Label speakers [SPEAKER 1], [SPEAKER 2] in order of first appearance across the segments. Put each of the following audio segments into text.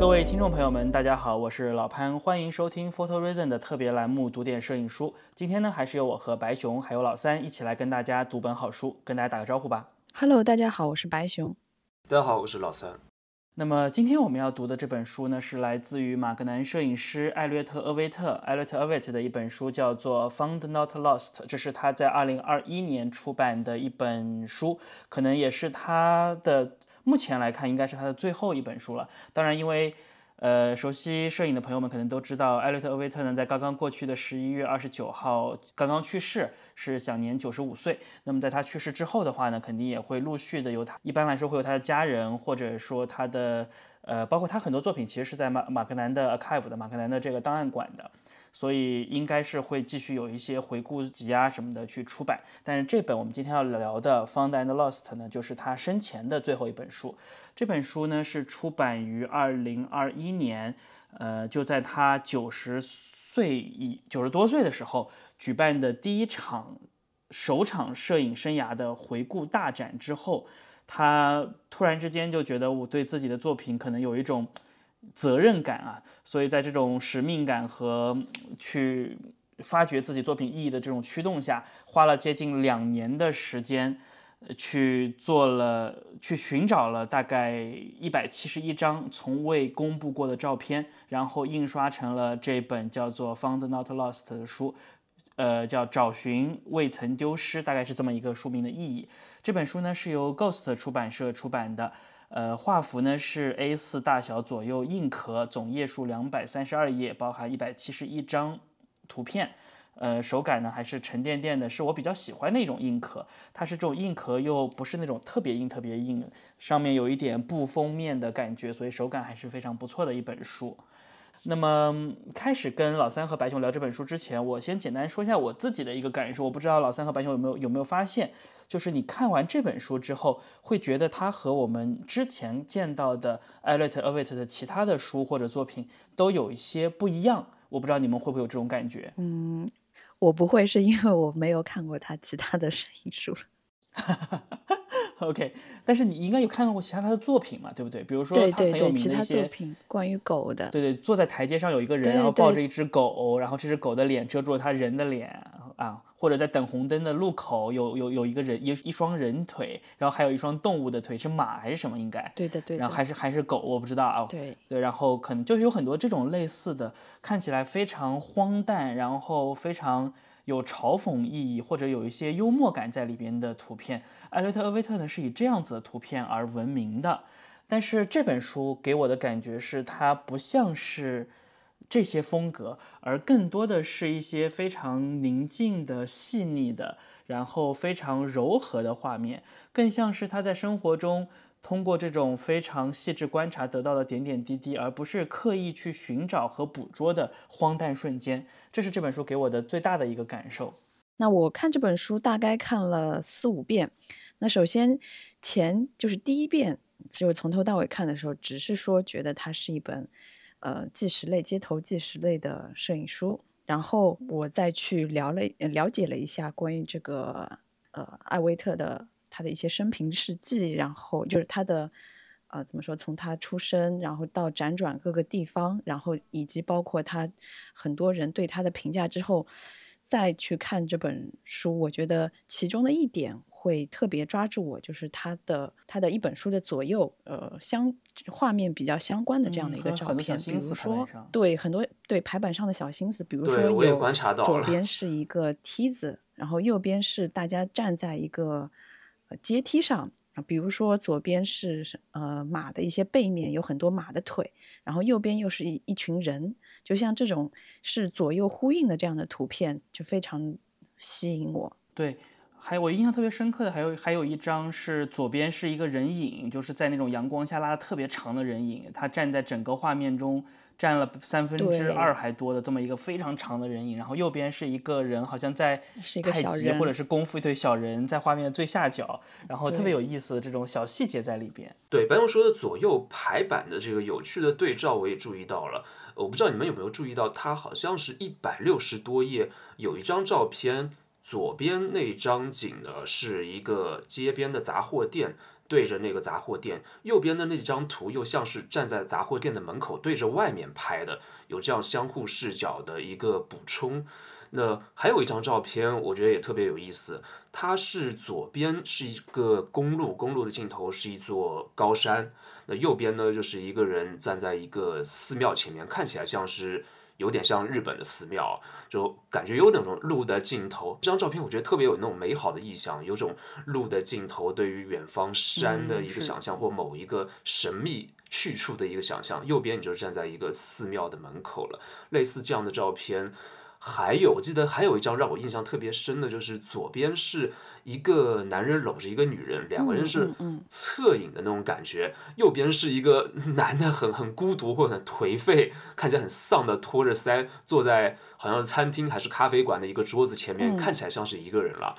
[SPEAKER 1] 各位听众朋友们，大家好，我是老潘，欢迎收听 Photo Reason 的特别栏目《读点摄影书》。今天呢，还是由我和白熊还有老三一起来跟大家读本好书，跟大家打个招呼吧。
[SPEAKER 2] Hello，大家好，我是白熊。
[SPEAKER 3] 大家好，我是老三。
[SPEAKER 1] 那么今天我们要读的这本书呢，是来自于马格南摄影师艾略特·厄维特艾略特·厄维特的一本书，叫做《Found Not Lost》，这是他在二零二一年出版的一本书，可能也是他的目前来看应该是他的最后一本书了。当然，因为呃，熟悉摄影的朋友们可能都知道，艾略特·厄维特呢，在刚刚过去的十一月二十九号刚刚去世，是享年九十五岁。那么在他去世之后的话呢，肯定也会陆续的由他，一般来说会有他的家人，或者说他的呃，包括他很多作品其实是在马马格南的 archive 的马格南的这个档案馆的。所以应该是会继续有一些回顾集啊什么的去出版，但是这本我们今天要聊的《Found and Lost》呢，就是他生前的最后一本书。这本书呢是出版于二零二一年，呃，就在他九十岁以九十多岁的时候举办的第一场首场摄影生涯的回顾大展之后，他突然之间就觉得我对自己的作品可能有一种。责任感啊，所以在这种使命感和去发掘自己作品意义的这种驱动下，花了接近两年的时间，去做了去寻找了大概一百七十一张从未公布过的照片，然后印刷成了这本叫做《Found Not Lost》的书，呃，叫找寻未曾丢失，大概是这么一个书名的意义。这本书呢是由 Ghost 出版社出版的。呃，画幅呢是 A4 大小左右硬壳，总页数两百三十二页，包含一百七十一张图片。呃，手感呢还是沉甸甸的，是我比较喜欢的一种硬壳。它是这种硬壳，又不是那种特别硬、特别硬，上面有一点布封面的感觉，所以手感还是非常不错的一本书。那么开始跟老三和白熊聊这本书之前，我先简单说一下我自己的一个感受。我不知道老三和白熊有没有有没有发现，就是你看完这本书之后，会觉得它和我们之前见到的艾略特·厄维特的其他的书或者作品都有一些不一样。我不知道你们会不会有这种感觉？
[SPEAKER 2] 嗯，我不会，是因为我没有看过他其他的 摄影书。
[SPEAKER 1] OK，但是你应该有看到过其他他的作品嘛，对不对？比如说他很有名的一些
[SPEAKER 2] 作品关于狗的，
[SPEAKER 1] 对对，坐在台阶上有一个人，然后抱着一只狗，然后这只狗的脸遮住了他人的脸啊，或者在等红灯的路口有有有一个人一一双人腿，然后还有一双动物的腿，是马还是什么？应该，
[SPEAKER 2] 对的对的，
[SPEAKER 1] 然后还是还是狗，我不知道啊。
[SPEAKER 2] 对
[SPEAKER 1] 对，然后可能就是有很多这种类似的，看起来非常荒诞，然后非常有嘲讽意义，或者有一些幽默感在里边的图片。艾略特·厄维特呢是以这样子的图片而闻名的，但是这本书给我的感觉是，它不像是这些风格，而更多的是一些非常宁静的、细腻的，然后非常柔和的画面，更像是他在生活中通过这种非常细致观察得到的点点滴滴，而不是刻意去寻找和捕捉的荒诞瞬间。这是这本书给我的最大的一个感受。
[SPEAKER 2] 那我看这本书大概看了四五遍。那首先前就是第一遍，就从头到尾看的时候，只是说觉得它是一本呃纪实类、街头纪实类的摄影书。然后我再去聊了了解了一下关于这个呃艾维特的他的一些生平事迹，然后就是他的呃怎么说，从他出生，然后到辗转各个地方，然后以及包括他很多人对他的评价之后。再去看这本书，我觉得其中的一点会特别抓住我，就是他的他的一本书的左右，呃，相画面比较相关的这样的一个照片，比如说对很多对排版上的小心思，比如说
[SPEAKER 3] 我也
[SPEAKER 2] 有
[SPEAKER 3] 观察到
[SPEAKER 2] 左边是一个梯子，然后右边是大家站在一个呃阶梯上。比如说左边是呃马的一些背面，有很多马的腿，然后右边又是一一群人，就像这种是左右呼应的这样的图片，就非常吸引我。
[SPEAKER 1] 对，还有我印象特别深刻的，还有还有一张是左边是一个人影，就是在那种阳光下拉的特别长的人影，他站在整个画面中占了三分之二还多的这么一个非常长的人影，然后右边是一个人，好像在
[SPEAKER 2] 是一个
[SPEAKER 1] 太
[SPEAKER 2] 小人
[SPEAKER 1] 极或者是功夫一对小人在画面的最下角，然后特别有意思的这种小细节在里边。
[SPEAKER 3] 对，白龙说的左右排版的这个有趣的对照，我也注意到了。我不知道你们有没有注意到，它好像是一百六十多页，有一张照片，左边那张景呢是一个街边的杂货店，对着那个杂货店，右边的那张图又像是站在杂货店的门口对着外面拍的，有这样相互视角的一个补充。那还有一张照片，我觉得也特别有意思。它是左边是一个公路，公路的尽头是一座高山。那右边呢，就是一个人站在一个寺庙前面，看起来像是有点像日本的寺庙，就感觉有那种路的尽头。这张照片我觉得特别有那种美好的意象，有种路的尽头对于远方山的一个想象，或某一个神秘去处的一个想象。右边你就站在一个寺庙的门口了，类似这样的照片。还有，我记得还有一张让我印象特别深的，就是左边是一个男人搂着一个女人，两个人是侧影的那种感觉；右边是一个 男的很很孤独或者很颓废，看起来很丧的托着腮坐在好像是餐厅还是咖啡馆的一个桌子前面，看起来像是一个人了。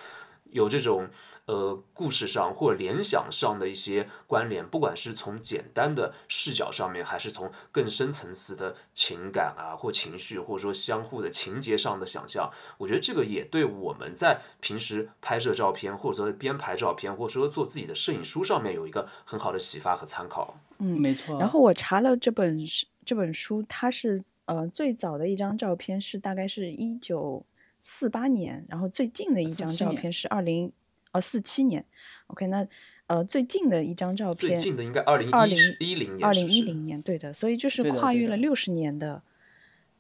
[SPEAKER 3] 有这种呃故事上或者联想上的一些关联，不管是从简单的视角上面，还是从更深层次的情感啊或情绪，或者说相互的情节上的想象，我觉得这个也对我们在平时拍摄照片，或者说编排照片，或者说做自己的摄影书上面有一个很好的启发和参考。
[SPEAKER 2] 嗯，
[SPEAKER 1] 没错。
[SPEAKER 2] 然后我查了这本这本书，它是呃最早的一张照片是大概是一九。四八年，然后最近的一张照片是二零呃四七年，OK，那呃最近的一张照片，
[SPEAKER 3] 最近的应该二零
[SPEAKER 2] 二零
[SPEAKER 3] 一零年，
[SPEAKER 2] 二零一零年，对的，所以就是跨越了六十年的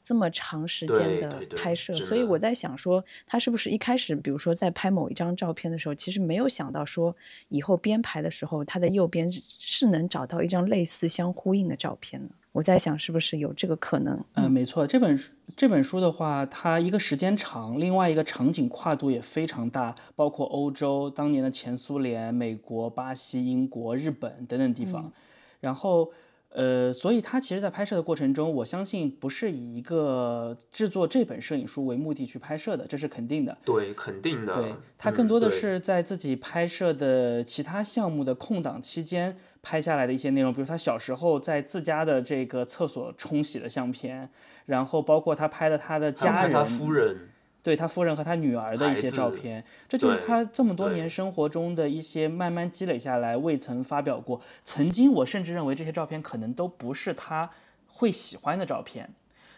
[SPEAKER 2] 这么长时间的拍摄，所以我在想说，他是不是一开始，比如说在拍某一张照片的时候，其实没有想到说以后编排的时候，他的右边是能找到一张类似相呼应的照片呢？我在想是不是有这个可能？
[SPEAKER 1] 嗯，没错，这本书这本书的话，它一个时间长，另外一个场景跨度也非常大，包括欧洲、当年的前苏联、美国、巴西、英国、日本等等地方，然后。呃，所以他其实，在拍摄的过程中，我相信不是以一个制作这本摄影书为目的去拍摄的，这是肯定的。
[SPEAKER 3] 对，肯定的。
[SPEAKER 1] 对他更多的是在自己拍摄的其他项目的空档期间拍下来的一些内容，比如他小时候在自家的这个厕所冲洗的相片，然后包括他拍的他的家人、
[SPEAKER 3] 他夫人。
[SPEAKER 1] 对他夫人和他女儿的一些照片，这就是他这么多年生活中的一些慢慢积累下来，未曾发表过。曾经我甚至认为这些照片可能都不是他会喜欢的照片，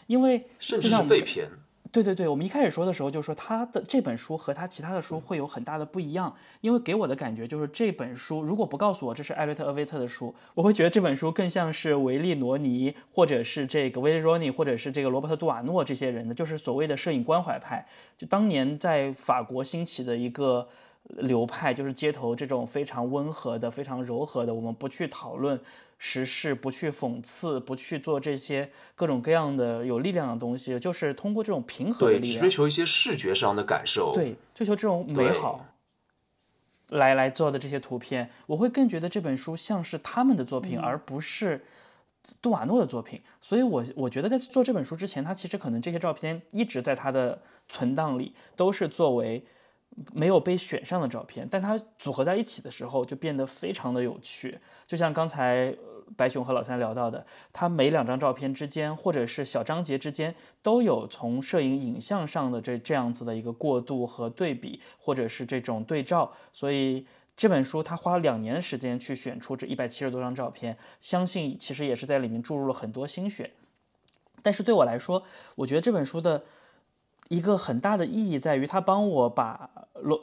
[SPEAKER 1] 因为
[SPEAKER 3] 甚至是废片。
[SPEAKER 1] 对对对，我们一开始说的时候就说他的这本书和他其他的书会有很大的不一样，因为给我的感觉就是这本书如果不告诉我这是艾略特·厄维特的书，我会觉得这本书更像是维利·罗尼，或者是这个维利·罗尼，或者是这个罗伯特·杜瓦诺这些人的，就是所谓的摄影关怀派，就当年在法国兴起的一个流派，就是街头这种非常温和的、非常柔和的，我们不去讨论。时事不去讽刺，不去做这些各种各样的有力量的东西，就是通过这种平和的力
[SPEAKER 3] 量，追求一些视觉上的感受，
[SPEAKER 1] 对，追求这种美好，来来做的这些图片，我会更觉得这本书像是他们的作品，而不是杜瓦诺的作品。所以，我我觉得在做这本书之前，他其实可能这些照片一直在他的存档里，都是作为。没有被选上的照片，但它组合在一起的时候就变得非常的有趣。就像刚才白熊和老三聊到的，他每两张照片之间，或者是小章节之间，都有从摄影影像上的这这样子的一个过渡和对比，或者是这种对照。所以这本书他花了两年的时间去选出这一百七十多张照片，相信其实也是在里面注入了很多心血。但是对我来说，我觉得这本书的。一个很大的意义在于，他帮我把罗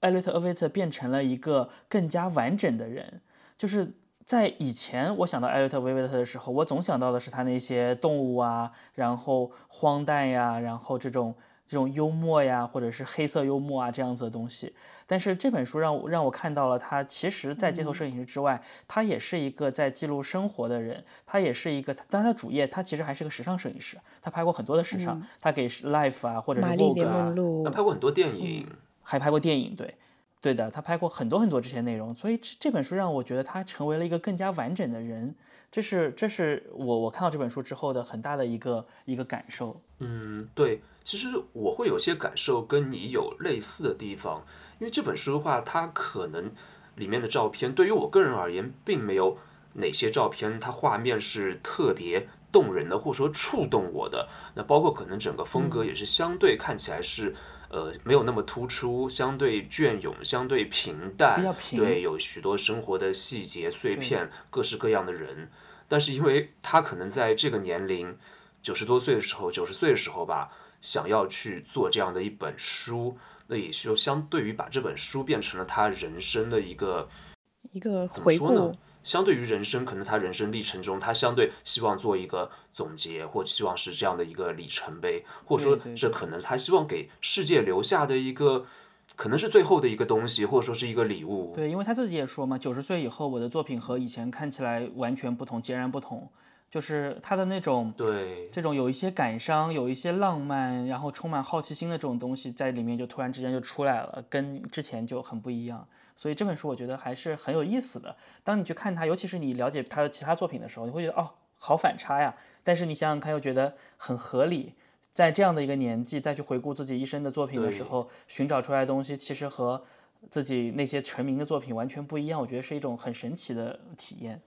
[SPEAKER 1] 艾略特·厄维特变成了一个更加完整的人。就是在以前，我想到艾略特·维维特的时候，我总想到的是他那些动物啊，然后荒诞呀，然后这种。这种幽默呀，或者是黑色幽默啊，这样子的东西。但是这本书让我让我看到了他，其实，在街头摄影师之外，他也是一个在记录生活的人。他也是一个，但他主业，他其实还是个时尚摄影师。他拍过很多的时尚，他给 Life 啊，或者是 Vogue 啊，
[SPEAKER 3] 他拍过很多电影，
[SPEAKER 1] 还拍过电影。对，对的，他拍过很多很多这些内容。所以这这本书让我觉得他成为了一个更加完整的人。这是这是我我看到这本书之后的很大的一个一个感受。
[SPEAKER 3] 嗯，对。其实我会有些感受跟你有类似的地方，因为这本书的话，它可能里面的照片对于我个人而言，并没有哪些照片它画面是特别动人的，或者说触动我的。那包括可能整个风格也是相对看起来是呃没有那么突出，相对隽永，相对平淡，
[SPEAKER 1] 比较平
[SPEAKER 3] 对，有许多生活的细节碎片，各式各样的人。但是因为他可能在这个年龄，九十多岁的时候，九十岁的时候吧，想要去做这样的一本书，那也就相对于把这本书变成了他人生的一个
[SPEAKER 2] 一个
[SPEAKER 3] 怎么
[SPEAKER 2] 回
[SPEAKER 3] 说呢
[SPEAKER 2] 顾，？
[SPEAKER 3] 相对于人生，可能他人生历程中，他相对希望做一个总结，或希望是这样的一个里程碑，或者说这可能他希望给世界留下的一个，可能是最后的一个东西，或者说是一个礼物。
[SPEAKER 1] 对，因为他自己也说嘛，九十岁以后我的作品和以前看起来完全不同，截然不同，就是他的那种
[SPEAKER 3] 对
[SPEAKER 1] 这种有一些感伤，有一些浪漫，然后充满好奇心的这种东西在里面就突然之间就出来了，跟之前就很不一样。所以这本书我觉得还是很有意思的。当你去看它，尤其是你了解他的其他作品的时候，你会觉得哦，好反差呀。但是你想想看，又觉得很合理。在这样的一个年纪，再去回顾自己一生的作品的时候，寻找出来的东西其实和自己那些成名的作品完全不一样。我觉得是一种很神奇的体验。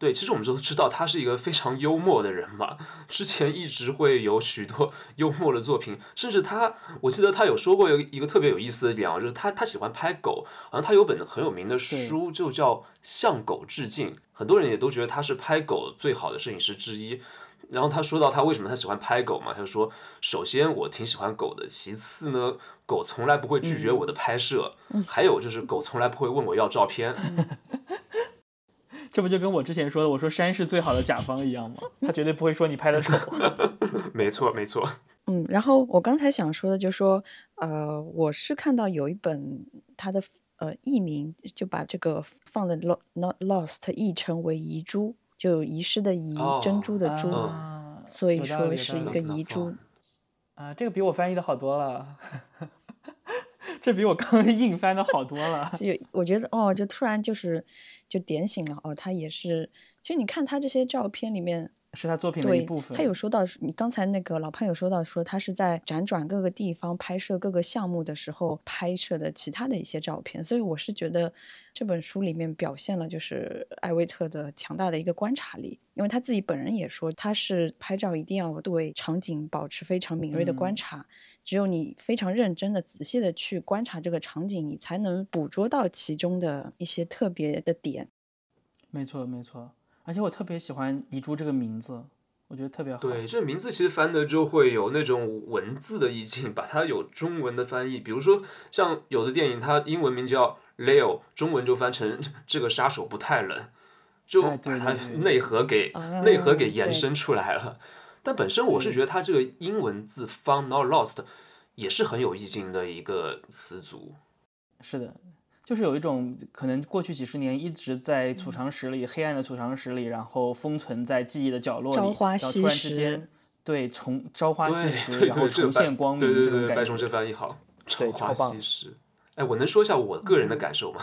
[SPEAKER 3] 对，其实我们都知道他是一个非常幽默的人嘛，之前一直会有许多 幽默的作品，甚至他，我记得他有说过一个一个特别有意思的点啊，就是他他喜欢拍狗，好像他有本很有名的书就叫《向狗致敬》，很多人也都觉得他是拍狗最好的摄影师之一。然后他说到他为什么他喜欢拍狗嘛，他就说，首先我挺喜欢狗的，其次呢，狗从来不会拒绝我的拍摄，还有就是狗从来不会问我要照片。
[SPEAKER 1] 这不就跟我之前说的，我说山是最好的甲方一样吗？他绝对不会说你拍的丑。
[SPEAKER 3] 没错，没错。
[SPEAKER 2] 嗯，然后我刚才想说的就是说，呃，我是看到有一本它的呃译名就把这个放的 lo not lost 译成为遗珠，就遗失的遗，珍珠的珠，
[SPEAKER 1] 啊，
[SPEAKER 2] 所以说是一个遗珠。
[SPEAKER 1] 啊，这个比我翻译的好多了，这比我刚刚 硬翻的好多了。
[SPEAKER 2] 就我觉得哦，就突然就是就点醒了哦，他也是。其实你看他这些照片里面，
[SPEAKER 1] 是他作品的一部分。
[SPEAKER 2] 他有说到，你刚才那个老潘有说到说他是在辗转各个地方拍摄各个项目的时候拍摄的其他的一些照片，所以我是觉得这本书里面表现了就是艾维特的强大的一个观察力，因为他自己本人也说他是拍照一定要对场景保持非常敏锐的观
[SPEAKER 1] 嗯
[SPEAKER 2] 察，只有你非常认真的、仔细的去观察这个场景，你才能捕捉到其中的一些特别的点。
[SPEAKER 1] 没错没错，而且我特别喜欢遗珠这个名字，我觉得特别好。
[SPEAKER 3] 对，这名字其实翻的就会有那种文字的意境，把它有中文的翻译。比如说，像有的电影，它英文名叫 Leo，中文就翻成这个杀手不太冷，就把它内核给
[SPEAKER 2] 啊
[SPEAKER 3] 内核给延伸出来了。但本身我是觉得它这个英文字 “found not lost” 也是很有意境的一个词组。
[SPEAKER 1] 是的，就是有一种可能过去几十年一直在储藏室里、黑暗的储藏室里，然后封存在记忆的角落里，
[SPEAKER 2] 朝花夕
[SPEAKER 1] 然后突然之
[SPEAKER 2] 拾
[SPEAKER 1] 间，对重朝花夕拾，然后重现光明
[SPEAKER 3] 对对
[SPEAKER 1] 这种
[SPEAKER 3] 对，白
[SPEAKER 1] 感觉。
[SPEAKER 3] 熊这翻译好，朝花夕拾。哎，我能说一下我个人的感受吗？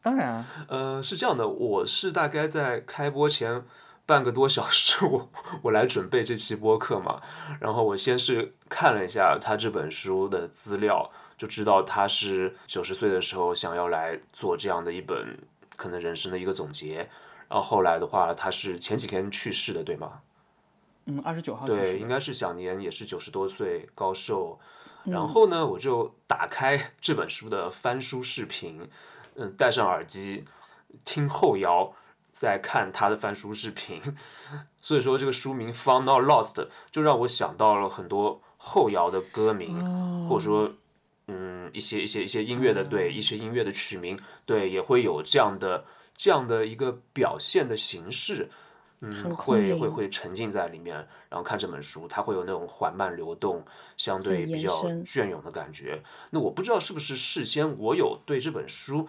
[SPEAKER 1] 当然啊，
[SPEAKER 3] 呃，是这样的，我是大概在开播前半个多小时，我我来准备这期播客嘛，然后我先是看了一下他这本书的资料，就知道他是九十岁的时候想要来做这样的一本可能人生的一个总结，然后后来的话，他是前几天去世的，对吗？
[SPEAKER 1] 嗯，二十九号去
[SPEAKER 3] 对，应该是享年也是九十多岁高寿。然后呢，我就打开这本书的翻书视频，嗯，戴上耳机听后摇，再看他的翻书视频。所以说，这个书名《Found Not Lost》就让我想到了很多后摇的歌名，或者说，嗯，一些一些一些音乐的对，一些音乐的曲名，对，也会有这样的这样的一个表现的形式。嗯，会会会沉浸在里面，然后看这本书，它会有那种缓慢流动、相对比较隽永的感觉。那我不知道是不是事先我有对这本书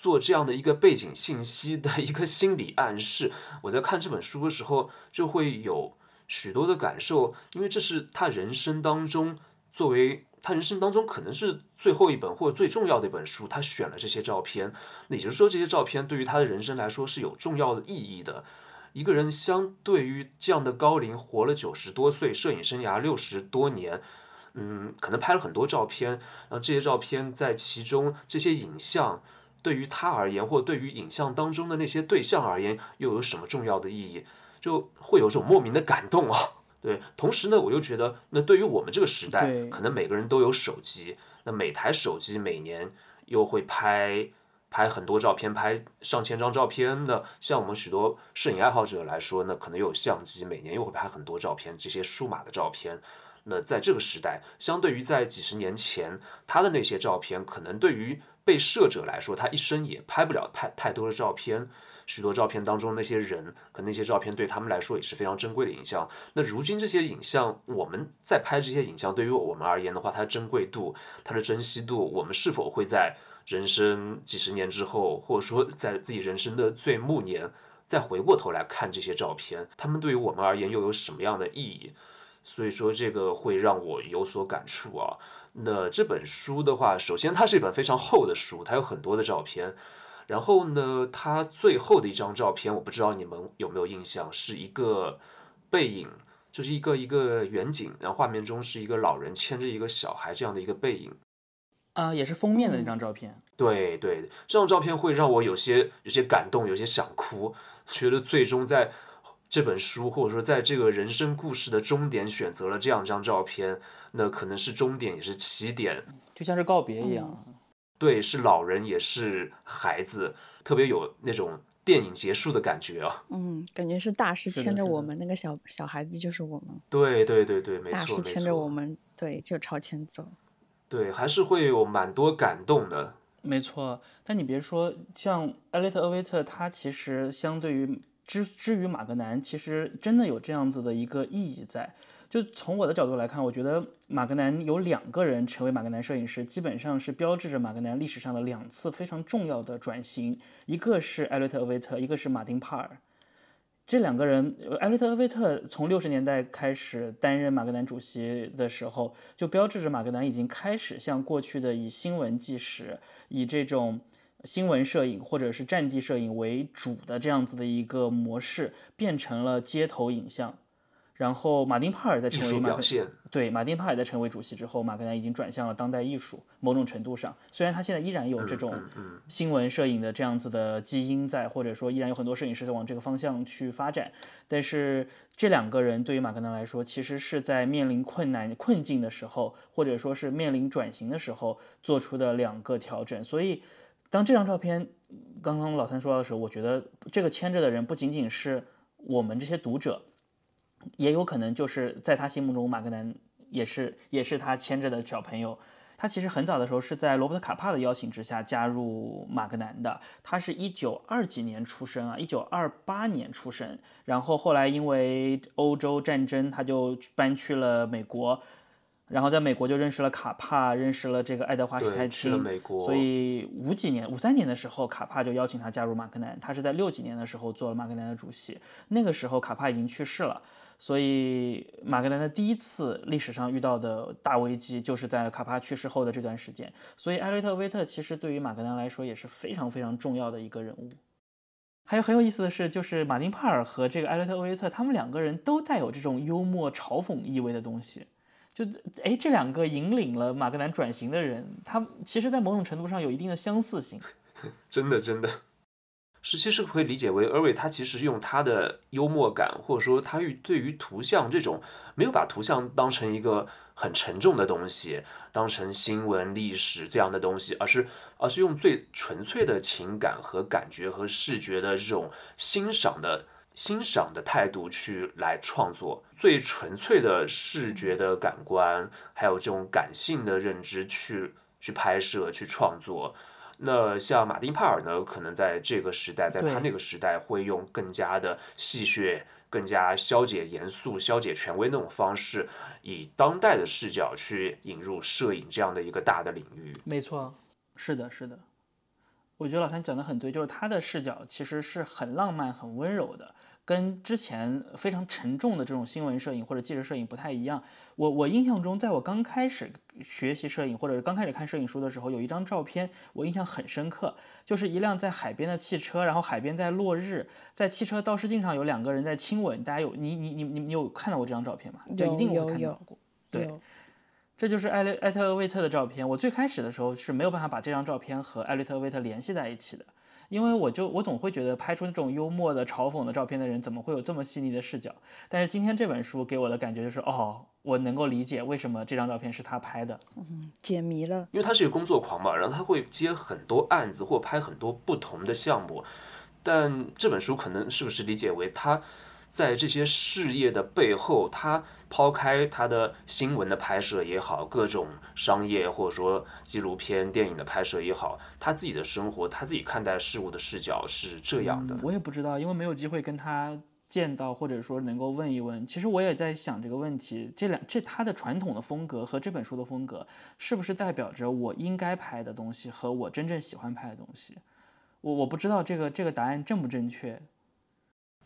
[SPEAKER 3] 做这样的一个背景信息的一个心理暗示，我在看这本书的时候就会有许多的感受，因为这是他人生当中作为他人生当中可能是最后一本或者最重要的一本书，他选了这些照片，那也就是说这些照片对于他的人生来说是有重要的意义的。一个人相对于这样的高龄，活了九十多岁，摄影生涯六十多年，嗯，可能拍了很多照片，然后这些照片在其中这些影像对于他而言，或对于影像当中的那些对象而言，又有什么重要的意义？就会有种莫名的感动啊。对，同时呢，我又觉得，那对于我们这个时代，可能每个人都有手机，那每台手机每年又会拍拍很多照片，拍上千张照片的。像我们许多摄影爱好者来说呢，可能有相机，每年又会拍很多照片，这些数码的照片。那在这个时代，相对于在几十年前，他的那些照片，可能对于被摄者来说，他一生也拍不了太太多的照片。许多照片当中那些人，可那些照片对他们来说也是非常珍贵的影像。那如今这些影像，我们在拍这些影像，对于我们而言的话，它的珍贵度、它的珍惜度，我们是否会在人生几十年之后，或者说在自己人生的最暮年，再回过头来看这些照片，他们对于我们而言又有什么样的意义？所以说，这个会让我有所感触啊。那这本书的话，首先它是一本非常厚的书，它有很多的照片。然后呢，它最后的一张照片，我不知道你们有没有印象，是一个背影，就是一个一个远景，然后画面中是一个老人牵着一个小孩这样的一个背影。
[SPEAKER 1] 啊，也是封面的那张照片。
[SPEAKER 3] 对对，这张照片会让我有些有些感动，有些想哭，觉得最终在这本书或者说在这个人生故事的终点选择了这样一张照片，那可能是终点也是起点，
[SPEAKER 1] 就像是告别一样。
[SPEAKER 3] 对，是老人也是孩子，特别有那种电影结束的感觉啊。
[SPEAKER 2] 嗯，感觉是大师牵着我们，那个小小孩子就是我们。
[SPEAKER 3] 对对对对，没错
[SPEAKER 2] 大师牵着我们，对，就朝前走。
[SPEAKER 3] 对，还是会有蛮多感动的。
[SPEAKER 1] 没错，但你别说，像艾略特·厄维特，他其实相对于之之于马格南，其实真的有这样子的一个意义在。就从我的角度来看，我觉得马格南有两个人成为马格南摄影师，基本上是标志着马格南历史上的两次非常重要的转型，一个是艾略特·厄维特，一个是马丁·帕尔。这两个人，艾略特·厄维特从六十年代开始担任马格南主席的时候，就标志着马格南已经开始向过去的以新闻纪实、以这种新闻摄影或者是战地摄影为主的这样子的一个模式，变成了街头影像。然后马丁帕尔在成为马对马丁帕尔在成为主席之后，马格南已经转向了当代艺术。某种程度上，虽然他现在依然有这种新闻摄影的这样子的基因在，或者说依然有很多摄影师在往这个方向去发展，但是这两个人对于马格南来说，其实是在面临困难困境的时候，或者说是面临转型的时候做出的两个调整。所以，当这张照片刚刚老三说到的时候，我觉得这个牵着的人不仅仅是我们这些读者。也有可能就是在他心目中，马格南也是也是他牵着的小朋友。他其实很早的时候是在罗伯特卡帕的邀请之下加入马格南的。他是一九二几年出生啊，一九二八年出生。然后后来因为欧洲战争，他就搬去了美国。然后在美国就认识了卡帕，认识了这个爱德华史泰钦。所以五几年、五三年的时候，卡帕就邀请他加入马格南。他是在六几年的时候做了马格南的主席。那个时候卡帕已经去世了。所以，马格南的第一次历史上遇到的大危机，就是在卡帕去世后的这段时间。所以，艾略特·威特其实对于马格南来说也是非常非常重要的一个人物。还有很有意思的是，就是马丁·帕尔和这个艾略特·威特，他们两个人都带有这种幽默嘲讽意味的东西。就，哎，这两个引领了马格南转型的人，他其实，在某种程度上有一定的相似性。
[SPEAKER 3] 真的，真的。十七是可以理解为，尔维他其实用他的幽默感，或者说他与对于图像这种没有把图像当成一个很沉重的东西，当成新闻历史这样的东西，而是而是用最纯粹的情感和感觉和视觉的这种欣赏的欣赏的态度去来创作，最纯粹的视觉的感官，还有这种感性的认知去去拍摄去创作。那像马丁·帕尔呢，可能在这个时代，在他那个时代，会用更加的戏谑、更加消解严肃、消解权威那种方式，以当代的视角去引入摄影这样的一个大的领域。
[SPEAKER 1] 没错，是的，是的。我觉得老三讲的很对，就是他的视角其实是很浪漫、很温柔的。跟之前非常沉重的这种新闻摄影或者纪实摄影不太一样。我我印象中，在我刚开始学习摄影或者是刚开始看摄影书的时候，有一张照片我印象很深刻，就是一辆在海边的汽车，然后海边在落日，在汽车倒视镜上有两个人在亲吻。大家有你你你你你有看到过这张照片吗？就一定有看到过。对，这就是艾略艾特·威特的照片。我最开始的时候是没有办法把这张照片和艾略特·威特联系在一起的。因为我就我总会觉得拍出那种幽默的、嘲讽的照片的人，怎么会有这么细腻的视角？但是今天这本书给我的感觉就是，哦，我能够理解为什么这张照片是他拍的。
[SPEAKER 2] 嗯，解谜了。
[SPEAKER 3] 因为他是一个工作狂嘛，然后他会接很多案子或拍很多不同的项目，但这本书可能是不是理解为他在这些事业的背后，他抛开他的新闻的拍摄也好，各种商业或者说纪录片、电影的拍摄也好，他自己的生活，他自己看待事物的视角是这样的。
[SPEAKER 1] 我也不知道，因为没有机会跟他见到，或者说能够问一问。其实我也在想这个问题：这两这他的传统的风格和这本书的风格，是不是代表着我应该拍的东西和我真正喜欢拍的东西？我我不知道这个这个答案正不正确。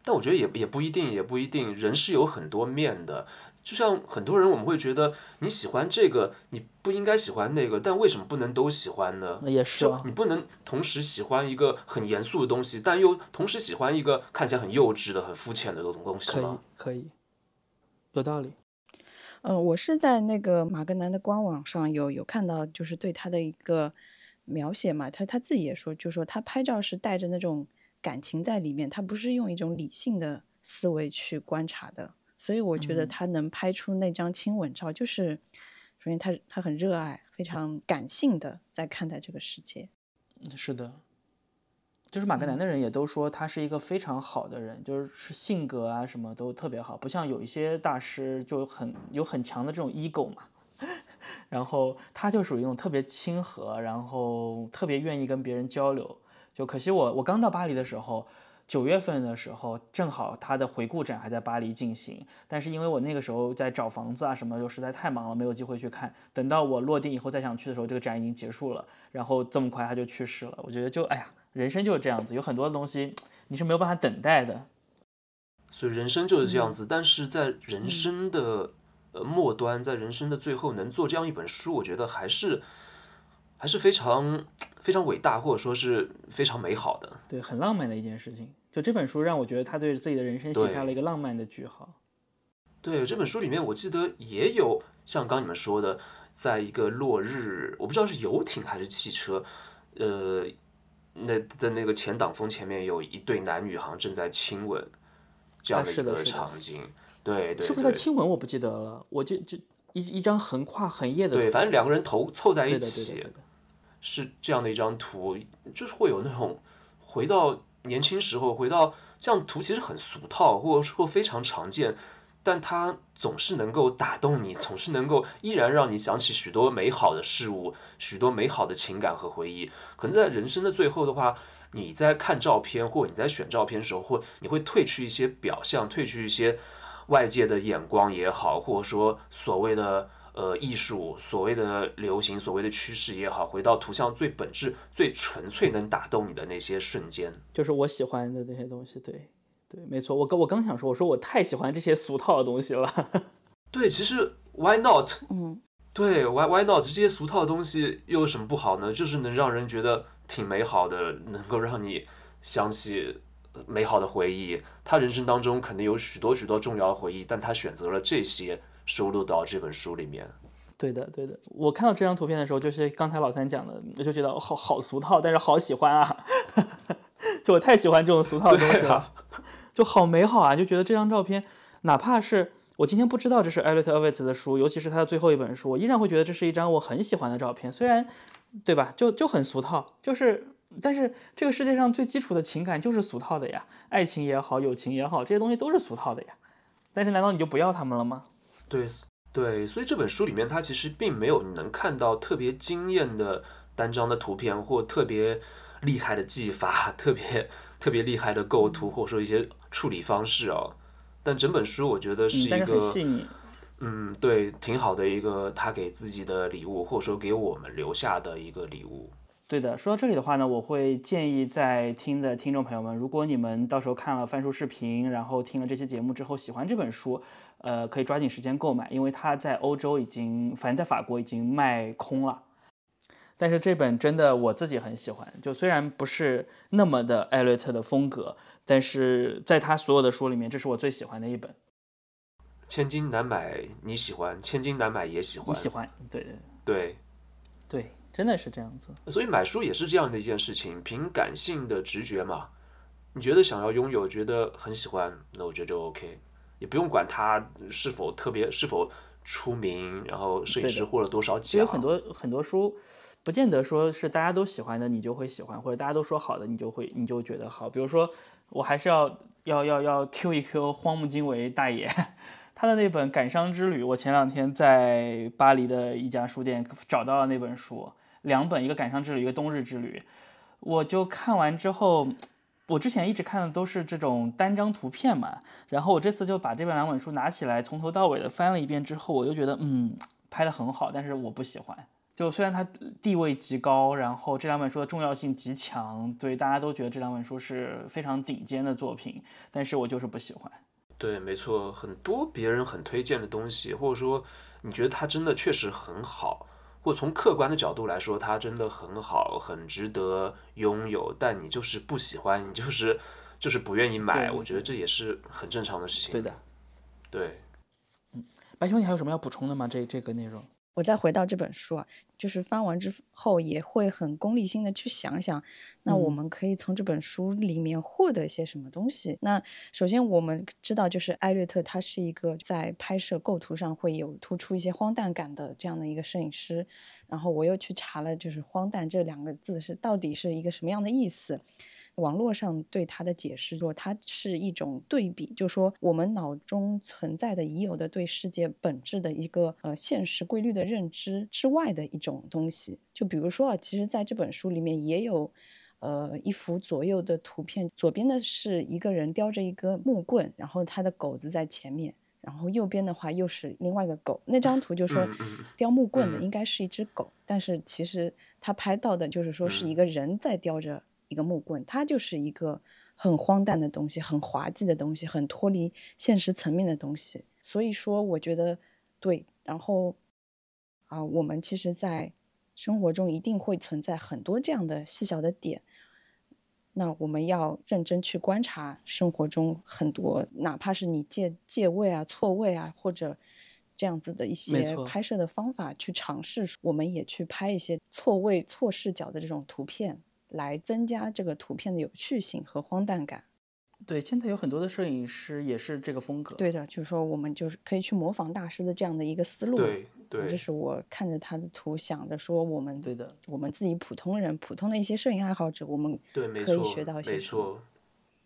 [SPEAKER 3] 但我觉得也也不一定，也不一定。人是有很多面的，就像很多人，我们会觉得你喜欢这个，你不应该喜欢那个，但为什么不能都喜欢呢？
[SPEAKER 1] 也是，
[SPEAKER 3] 你不能同时喜欢一个很严肃的东西，但又同时喜欢一个看起来很幼稚的、很肤浅的这种东西
[SPEAKER 1] 吗？可以，可以，有道理。
[SPEAKER 2] 嗯，我是在那个马格南的官网上有有看到，就是对他的一个描写嘛，他他自己也说，就说他拍照是带着那种。感情在里面，他不是用一种理性的思维去观察的，所以我觉得他能拍出那张亲吻照，就是首先他他很热爱，非常感性的在看待这个世界。
[SPEAKER 1] 是的，就是马格南的人也都说他是一个非常好的人，就是性格啊什么都特别好，不像有一些大师就很有很强的这种 ego 嘛，然后他就属于那种特别亲和，然后特别愿意跟别人交流。就可惜我我刚到巴黎的时候，九月份的时候正好他的回顾展还在巴黎进行，但是因为我那个时候在找房子啊什么，就实在太忙了，没有机会去看。等到我落定以后再想去的时候，这个展已经结束了，然后这么快他就去世了。我觉得就哎呀，人生就是这样子，有很多的东西你是没有办法等待的。
[SPEAKER 3] 所以人生就是这样子，但是在人生的呃末端，在人生的最后能做这样一本书，我觉得还是还是非常。非常伟大，或者说是非常美好的，
[SPEAKER 1] 对，很浪漫的一件事情。就这本书让我觉得他对自己的人生写下了一个浪漫的句号。
[SPEAKER 3] 对，这本书里面我记得也有像刚你们说的，在一个落日，我不知道是游艇还是汽车，呃，那的那个前挡风前面有一对男女好像正在亲吻这样的一个场景。对对，
[SPEAKER 1] 是不是在亲吻？我不记得了。我就就一一张横跨横页的，
[SPEAKER 3] 对，反正两个人头凑在一起。
[SPEAKER 1] 对
[SPEAKER 3] 是这样的一张图，就是会有那种回到年轻时候，回到这样图其实很俗套，或者说非常常见，但它总是能够打动你，总是能够依然让你想起许多美好的事物，许多美好的情感和回忆。可能在人生的最后的话，你在看照片或者你在选照片的时候，或你会褪去一些表象，褪去一些外界的眼光也好，或者说所谓的。呃，艺术所谓的流行，所谓的趋势也好，回到图像最本质、最纯粹能打动你的那些瞬间，
[SPEAKER 1] 就是我喜欢的那些东西。对，对，没错。我刚我刚想说，我说我太喜欢这些俗套的东西了。
[SPEAKER 3] 对，其实 why not？
[SPEAKER 2] 嗯，
[SPEAKER 3] 对，why why not？这些俗套的东西又有什么不好呢？就是能让人觉得挺美好的，能够让你想起美好的回忆。他人生当中肯定有许多许多重要的回忆，但他选择了这些。收录到这本书里面，
[SPEAKER 1] 对的，对的。我看到这张图片的时候，就是刚才老三讲的，我就觉得好好俗套，但是好喜欢啊！就我太喜欢这种俗套的东西了，就好美好啊！就觉得这张照片，哪怕是我今天不知道这是艾略特·厄维茨的书，尤其是他的最后一本书，我依然会觉得这是一张我很喜欢的照片。虽然，对吧？就就很俗套，就是，但是这个世界上最基础的情感就是俗套的呀，爱情也好，友情也好，这些东西都是俗套的呀。但是难道你就不要他们了吗？
[SPEAKER 3] 对对，所以这本书里面，它其实并没有你能看到特别惊艳的单张的图片，或特别厉害的技法，特别特别厉害的构图，或者说一些处理方式哦。但整本书我觉得是一个，嗯，对，挺好的一个他给自己的礼物，或者说给我们留下的一个礼物。
[SPEAKER 1] 对的，说到这里的话呢，我会建议在听的听众朋友们，如果你们到时候看了翻书视频，然后听了这期节目之后喜欢这本书，呃，可以抓紧时间购买，因为它在欧洲已经，反正在法国已经卖空了。但是这本真的我自己很喜欢，就虽然不是那么的艾略特的风格，但是在他所有的书里面，这是我最喜欢的一本。
[SPEAKER 3] 千金难买你喜欢，千金难买也喜欢。你
[SPEAKER 1] 喜欢，对对
[SPEAKER 3] 对
[SPEAKER 1] 对。真的是这样子。
[SPEAKER 3] 所以买书也是这样的一件事情，凭感性的直觉嘛。你觉得想要拥有，觉得很喜欢，那我觉得就 OK，也不用管它是否特别是否出名，然后摄影师获了多少奖。
[SPEAKER 1] 有很多很多书，不见得说是大家都喜欢的，你就会喜欢，或者大家都说好的，你就会你就觉得好。比如说，我还是要要要要 Q 一 Q 荒木经惟大爷，他的那本《感伤之旅》，我前两天在巴黎的一家书店找到了那本书，两本，一个《感伤之旅》，一个《冬日之旅》，我就看完之后。我之前一直看的都是这种单张图片嘛，然后我这次就把这本两本书拿起来，从头到尾的翻了一遍之后，我就觉得，嗯，拍的很好，但是我不喜欢。就虽然它地位极高，然后这两本书的重要性极强，对大家都觉得这两本书是非常顶尖的作品，但是我就是不喜欢。
[SPEAKER 3] 对，没错，很多别人很推荐的东西，或者说你觉得它真的确实很好。或从客观的角度来说，它真的很好，很值得拥有。但你就是不喜欢，你就是就是不愿意买。我觉得这也是很正常的事情。
[SPEAKER 1] 对的，
[SPEAKER 3] 对。
[SPEAKER 1] 嗯，白熊，你还有什么要补充的吗？这这个内容？
[SPEAKER 2] 我再回到这本书啊，就是翻完之后也会很功利性的去想想，那我们可以从这本书里面获得一些什么东西？那首先我们知道，就是艾略特他是一个在拍摄构图上会有突出一些荒诞感的这样的一个摄影师，然后我又去查了，就是“荒诞”这两个字是到底是一个什么样的意思？网络上对它的解释说，它是一种对比，就说我们脑中存在的已有的对世界本质的一个呃现实规律的认知之外的一种东西。就比如说啊，其实在这本书里面也有，呃，一幅左右的图片，左边的是一个人叼着一根木棍，然后他的狗子在前面，然后右边的话又是另外一个狗。那张图就说叼木棍的应该是一只狗，但是其实他拍到的就是说是一个人在叼着。一个木棍，它就是一个很荒诞的东西，很滑稽的东西，很脱离现实层面的东西。所以说，我觉得对。然后啊，我们其实，在生活中一定会存在很多这样的细小的点。那我们要认真去观察生活中很多，哪怕是你借借位啊、错位啊，或者这样子的一些拍摄的方法去尝试。我们也去拍一些错位、错视角的这种图片。来增加这个图片的有趣性和荒诞感。
[SPEAKER 1] 对，现在有很多的摄影师也是这个风格。
[SPEAKER 2] 对的，就是说我们就是可以去模仿大师的这样的一个思路。
[SPEAKER 3] 对对，
[SPEAKER 2] 这是我看着他的图想着说，我们
[SPEAKER 1] 对的，
[SPEAKER 2] 我们自己普通人、普通的一些摄影爱好者，我们
[SPEAKER 3] 对
[SPEAKER 2] 可以学到一些。
[SPEAKER 3] 没错，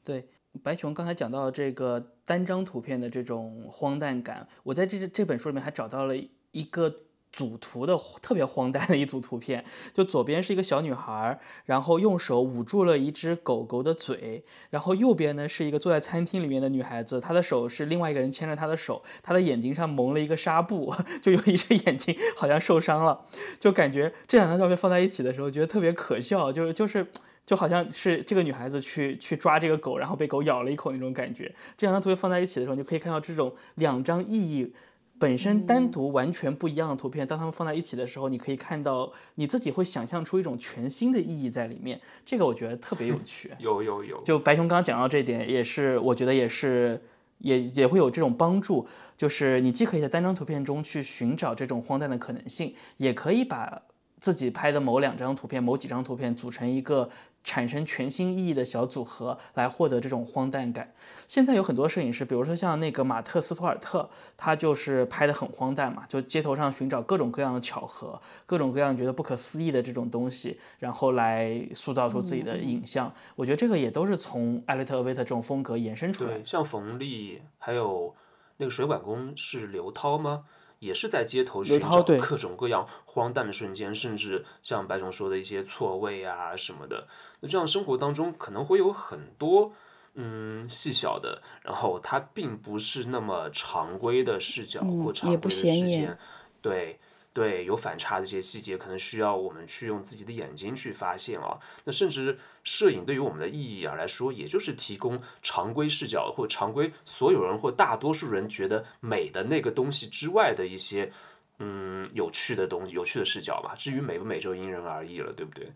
[SPEAKER 1] 对，白熊刚才讲到这个单张图片的这种荒诞感，我在这这本书里面还找到了一个。组图的特别荒诞的一组图片，就左边是一个小女孩，然后用手捂住了一只狗狗的嘴，然后右边呢是一个坐在餐厅里面的女孩子，她的手是另外一个人牵着她的手，她的眼睛上蒙了一个纱布，就有一只眼睛好像受伤了，就感觉这两张照片放在一起的时候，觉得特别可笑，就是就是就好像是这个女孩子去去抓这个狗，然后被狗咬了一口那种感觉。这两张图片放在一起的时候，你就可以看到这种两张意义。本身单独完全不一样的图片，当它们放在一起的时候，你可以看到你自己会想象出一种全新的意义在里面。这个我觉得特别有趣。
[SPEAKER 3] 有有有。
[SPEAKER 1] 就白熊刚刚讲到这点，也是我觉得也是也也会有这种帮助。就是你既可以在单张图片中去寻找这种荒诞的可能性，也可以把自己拍的某两张图片、某几张图片组成一个。产生全新意义的小组合来获得这种荒诞感。现在有很多摄影师，比如说像那个马特·斯图尔特，他就是拍的很荒诞嘛，就街头上寻找各种各样的巧合，各种各样觉得不可思议的这种东西，然后来塑造出自己的影像。我觉得这个也都是从艾略特·维特这种风格延伸出来。
[SPEAKER 3] 对，像冯丽，还有那个水管工是刘涛吗？也是在街头寻找各种各样荒诞的瞬间，甚至像白总说的一些错位啊什么的。那这样生活当中可能会有很多嗯细小的，然后它并不是那么常规的视角或常规的时间，对。对，有反差的一些细节，可能需要我们去用自己的眼睛去发现啊。那甚至摄影对于我们的意义啊来说，也就是提供常规视角或常规所有人或大多数人觉得美的那个东西之外的一些嗯有趣的东西、有趣的视角嘛。至于美不美，就因人而异了，对不对？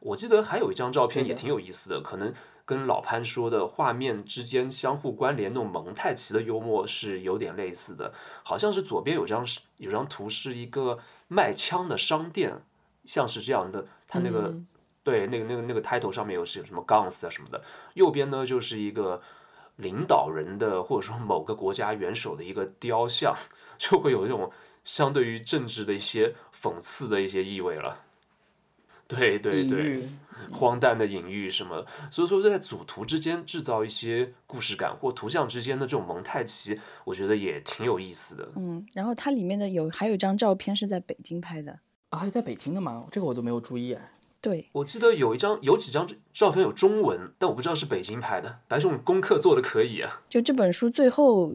[SPEAKER 3] 我记得还有一张照片也挺有意思的，可能。跟老潘说的画面之间相互关联那种蒙太奇的幽默是有点类似的，好像是左边有张有张图是一个卖枪的商店，像是这样的，它那个、
[SPEAKER 1] 嗯。
[SPEAKER 3] 对那个那个那个 title 上面有写什么 guns 啊什么的，右边呢就是一个领导人的或者说某个国家元首的一个雕像，就会有一种相对于政治的一些讽刺的一些意味了。对对对，荒诞的隐喻什么，所以说在组图之间制造一些故事感，或图像之间的这种蒙太奇，我觉得也挺有意思的。
[SPEAKER 2] 嗯，然后它里面的有还有一张照片是在北京拍的，
[SPEAKER 1] 啊，还有在北京的吗？这个我都没有注意。
[SPEAKER 2] 对，
[SPEAKER 3] 我记得有一张有几张照片有中文，但我不知道是北京拍的。白熊功课做的可以啊，
[SPEAKER 2] 就这本书最后，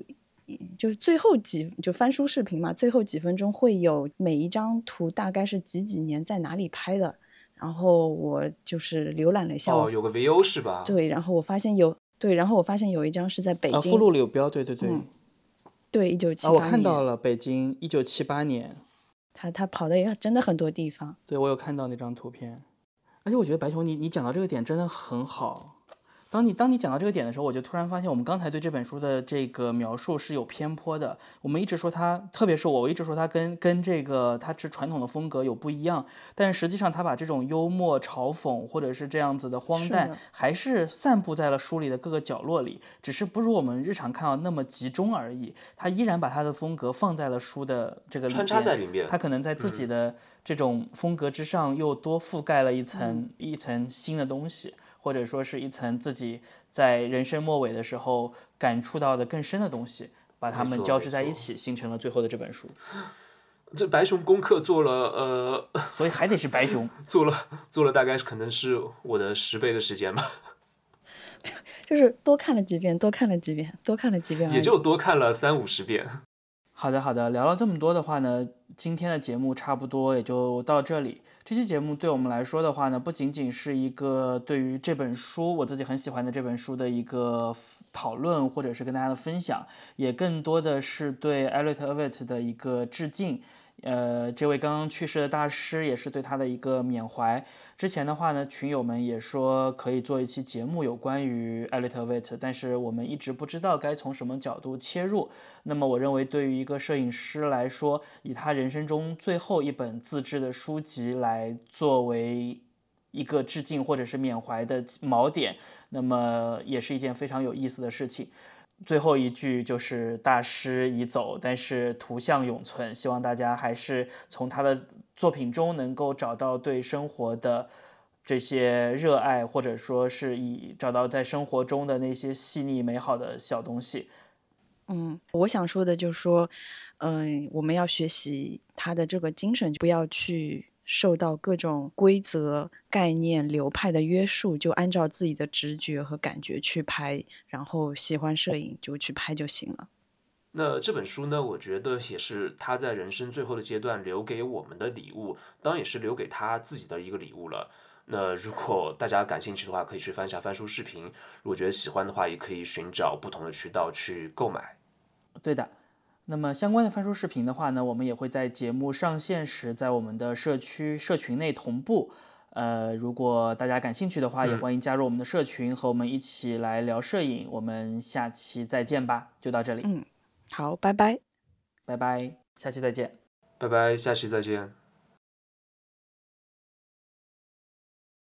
[SPEAKER 2] 就是最后几就翻书视频嘛，最后几分钟会有每一张图大概是几几年在哪里拍的，然后我就是浏览了一下，
[SPEAKER 3] 哦，有个 VO 是吧？
[SPEAKER 2] 对，然后我发现有对，然后我发现有一张是在北
[SPEAKER 1] 啊，
[SPEAKER 2] 京，
[SPEAKER 1] 附录里有标，对对对。
[SPEAKER 2] 嗯对，一九七
[SPEAKER 1] 啊，
[SPEAKER 2] 八
[SPEAKER 1] 我看到，了，北京一九七八年，
[SPEAKER 2] 他他跑的也真的很多地方，
[SPEAKER 1] 对我有看到那张图片，而且我觉得白熊你你讲到这个点真的很好。当你当你讲到这个点的时候，我就突然发现，我们刚才对这本书的这个描述是有偏颇的。我们一直说它，特别是我，我一直说它跟跟这个它是传统的风格有不一样，但是实际上它把这种幽默、嘲讽或者是这样子的荒诞
[SPEAKER 2] 是，
[SPEAKER 1] 还是散布在了书里的各个角落里，只是不如我们日常看到那么集中而已。它依然把它的风格放在了书的这个里
[SPEAKER 3] 穿插在里面。
[SPEAKER 1] 他可能在自己的这种风格之上又多覆盖了一层、一层新的东西，或者说是一层自己在人生末尾的时候感触到的更深的东西，把它们交织在一起，形成了最后的这本书。
[SPEAKER 3] 这白熊功课做了呃，
[SPEAKER 1] 所以还得是白熊。
[SPEAKER 3] 做了做了大概可能是我的十倍的时间吧，
[SPEAKER 2] 就是多看了几遍，多看了几遍，多看了几遍，
[SPEAKER 3] 也就多看了三五十遍。
[SPEAKER 1] 好的，好的，聊了这么多的话呢，今天的节目差不多也就到这里。这期节目对我们来说的话呢，不仅仅是一个对于这本书我自己很喜欢的这本书的一个讨论，或者是跟大家的分享，也更多的是对艾瑞特·厄维特的一个致敬。呃，这位刚刚去世的大师也是对他的一个缅怀。之前的话呢，群友们也说可以做一期节目有关于艾略特·韦特，但是我们一直不知道该从什么角度切入。那么我认为，对于一个摄影师来说，以他人生中最后一本自制的书籍来作为一个致敬或者是缅怀的锚点，那么也是一件非常有意思的事情。最后一句就是大师已走，但是图像永存。希望大家还是从他的作品中能够找到对生活的这些热爱，或者说是以找到在生活中的那些细腻美好的小东西。
[SPEAKER 2] 嗯，我想说的就是说，嗯、我们要学习他的这个精神，不要去受到各种规则、概念、流派的约束，就按照自己的直觉和感觉去拍，然后喜欢摄影就去拍就行了。
[SPEAKER 3] 那这本书呢，我觉得也是他在人生最后的阶段留给我们的礼物，当然也是留给他自己的一个礼物了。那如果大家感兴趣的话，可以去翻一下翻书视频；如果觉得喜欢的话，也可以寻找不同的渠道去购买。
[SPEAKER 1] 对的。那么相关的翻书视频的话呢，我们也会在节目上线时在我们的社区社群内同步。呃，如果大家感兴趣的话，也欢迎加入我们的社群，和我们一起来聊摄影。我们下期再见吧，就到这里，嗯
[SPEAKER 2] 好，拜拜。
[SPEAKER 1] 拜拜，下期再见。
[SPEAKER 3] 拜拜，下期再见。